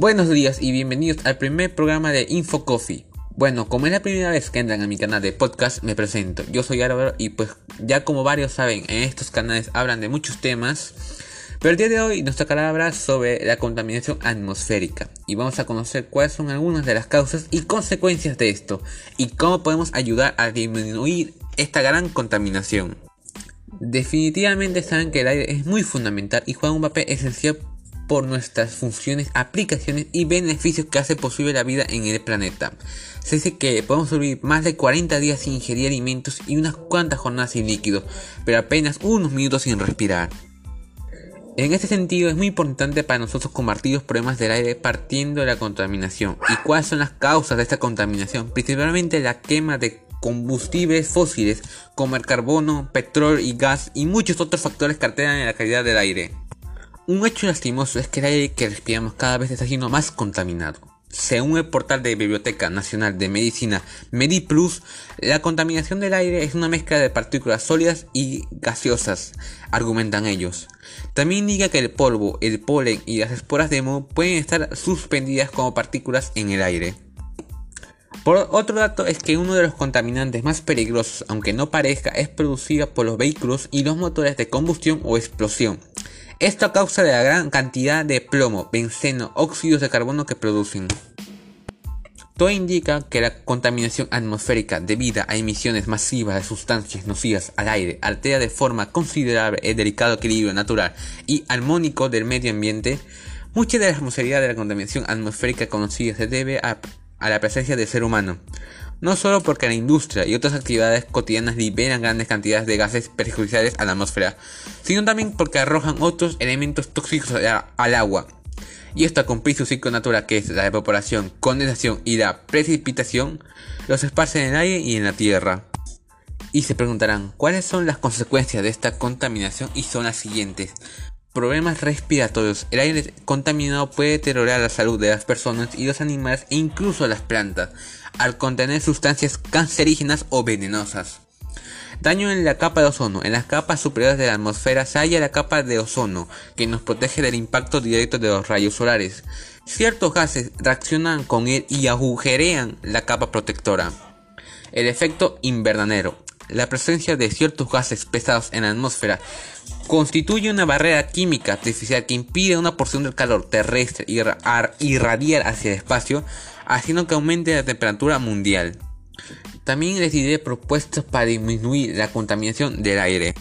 Buenos días y bienvenidos al primer programa de Info Coffee. Bueno, como es la primera vez que entran a mi canal de podcast, me presento. Yo soy Álvaro y pues ya como varios saben, en estos canales hablan de muchos temas. Pero el día de hoy nos tocará hablar sobre la contaminación atmosférica y vamos a conocer cuáles son algunas de las causas y consecuencias de esto y cómo podemos ayudar a disminuir esta gran contaminación. Definitivamente saben que el aire es muy fundamental y juega un papel esencial por nuestras funciones, aplicaciones y beneficios que hace posible la vida en el planeta. Se dice que podemos vivir más de 40 días sin ingerir alimentos y unas cuantas jornadas sin líquidos, pero apenas unos minutos sin respirar. En este sentido es muy importante para nosotros combatir los problemas del aire partiendo de la contaminación. ¿Y cuáles son las causas de esta contaminación? Principalmente la quema de combustibles fósiles como el carbono, petróleo y gas y muchos otros factores que alteran la calidad del aire. Un hecho lastimoso es que el aire que respiramos cada vez está siendo más contaminado. Según el portal de Biblioteca Nacional de Medicina MediPlus, la contaminación del aire es una mezcla de partículas sólidas y gaseosas, argumentan ellos. También indica que el polvo, el polen y las esporas de moho pueden estar suspendidas como partículas en el aire. Por otro dato es que uno de los contaminantes más peligrosos, aunque no parezca, es producido por los vehículos y los motores de combustión o explosión. Esto a causa de la gran cantidad de plomo, benceno, óxidos de carbono que producen. Todo indica que la contaminación atmosférica debido a emisiones masivas de sustancias nocivas al aire altera de forma considerable el delicado equilibrio natural y armónico del medio ambiente. Mucha de la responsabilidad de la contaminación atmosférica conocida se debe a, a la presencia del ser humano no solo porque la industria y otras actividades cotidianas liberan grandes cantidades de gases perjudiciales a la atmósfera, sino también porque arrojan otros elementos tóxicos al agua. Y esto a cumplir su ciclo natural que es la evaporación, condensación y la precipitación, los esparcen en el aire y en la tierra. Y se preguntarán, ¿cuáles son las consecuencias de esta contaminación? Y son las siguientes. Problemas respiratorios. El aire contaminado puede deteriorar la salud de las personas y los animales e incluso las plantas, al contener sustancias cancerígenas o venenosas. Daño en la capa de ozono. En las capas superiores de la atmósfera se halla la capa de ozono, que nos protege del impacto directo de los rayos solares. Ciertos gases reaccionan con él y agujerean la capa protectora. El efecto invernadero. La presencia de ciertos gases pesados en la atmósfera constituye una barrera química artificial que impide una porción del calor terrestre irradiar hacia el espacio, haciendo que aumente la temperatura mundial. También les diré propuestas para disminuir la contaminación del aire.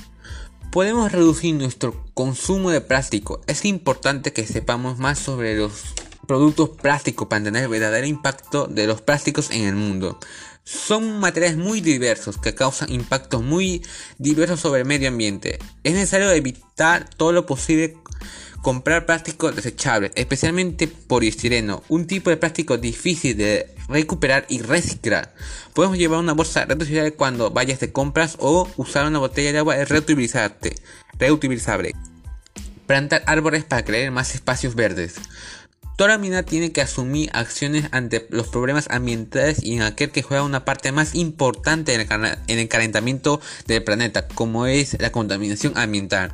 Podemos reducir nuestro consumo de plástico. Es importante que sepamos más sobre los productos plásticos para entender el verdadero impacto de los plásticos en el mundo. Son materiales muy diversos que causan impactos muy diversos sobre el medio ambiente. Es necesario evitar todo lo posible comprar plástico desechable, especialmente poliestireno, un tipo de plástico difícil de recuperar y reciclar. Podemos llevar una bolsa reutilizable cuando vayas de compras o usar una botella de agua reutilizable. reutilizable. Plantar árboles para crear más espacios verdes. Toda mina tiene que asumir acciones ante los problemas ambientales y en aquel que juega una parte más importante en el, calentamiento del planeta, como es la contaminación ambiental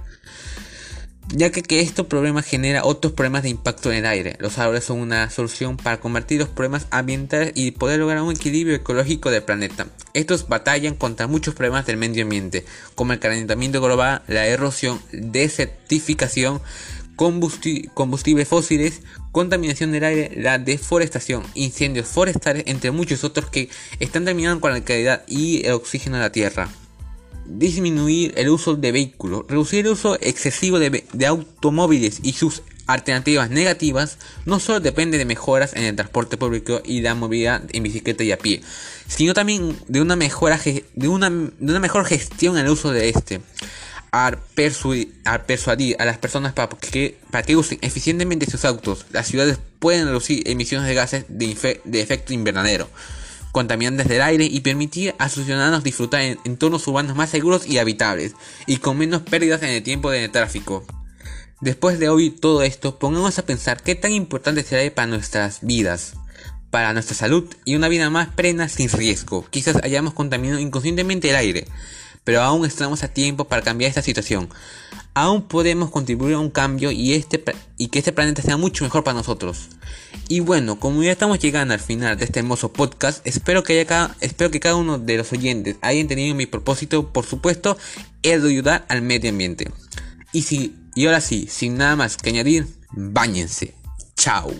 ya que, que estos problemas genera otros problemas de impacto en el aire. Los árboles son una solución para combatir los problemas ambientales y poder lograr un equilibrio ecológico del planeta. Estos batallan contra muchos problemas del medio ambiente, como el calentamiento global, la erosión, desertificación, combustibles fósiles, contaminación del aire, la deforestación, incendios forestales, entre muchos otros que están terminando con la calidad y el oxígeno de la tierra. Disminuir el uso de vehículos, reducir el uso excesivo de, automóviles y sus alternativas negativas no solo depende de mejoras en el transporte público y la movilidad en bicicleta y a pie, sino también de una, mejora, de una, de una mejor gestión en el uso de este a, persuadir, a las personas para que, para que usen eficientemente sus autos. Las ciudades pueden reducir emisiones de gases de, de efecto invernadero, contaminantes del aire y permitir a sus ciudadanos disfrutar en entornos urbanos más seguros y habitables y con menos pérdidas en el tiempo de tráfico. Después de oír todo esto, pongamos a pensar qué tan importante será para nuestras vidas, para nuestra salud y una vida más plena sin riesgo. Quizás hayamos contaminado inconscientemente el aire, pero aún estamos a tiempo para cambiar esta situación. Aún podemos contribuir a un cambio y, este, y que este planeta sea mucho mejor para nosotros. Y bueno, como ya estamos llegando al final de este hermoso podcast, espero que, haya espero que cada uno de los oyentes haya entendido mi propósito, por supuesto, es de ayudar al medio ambiente. Y, si, y ahora sí, sin nada más que añadir, bañense. Chao.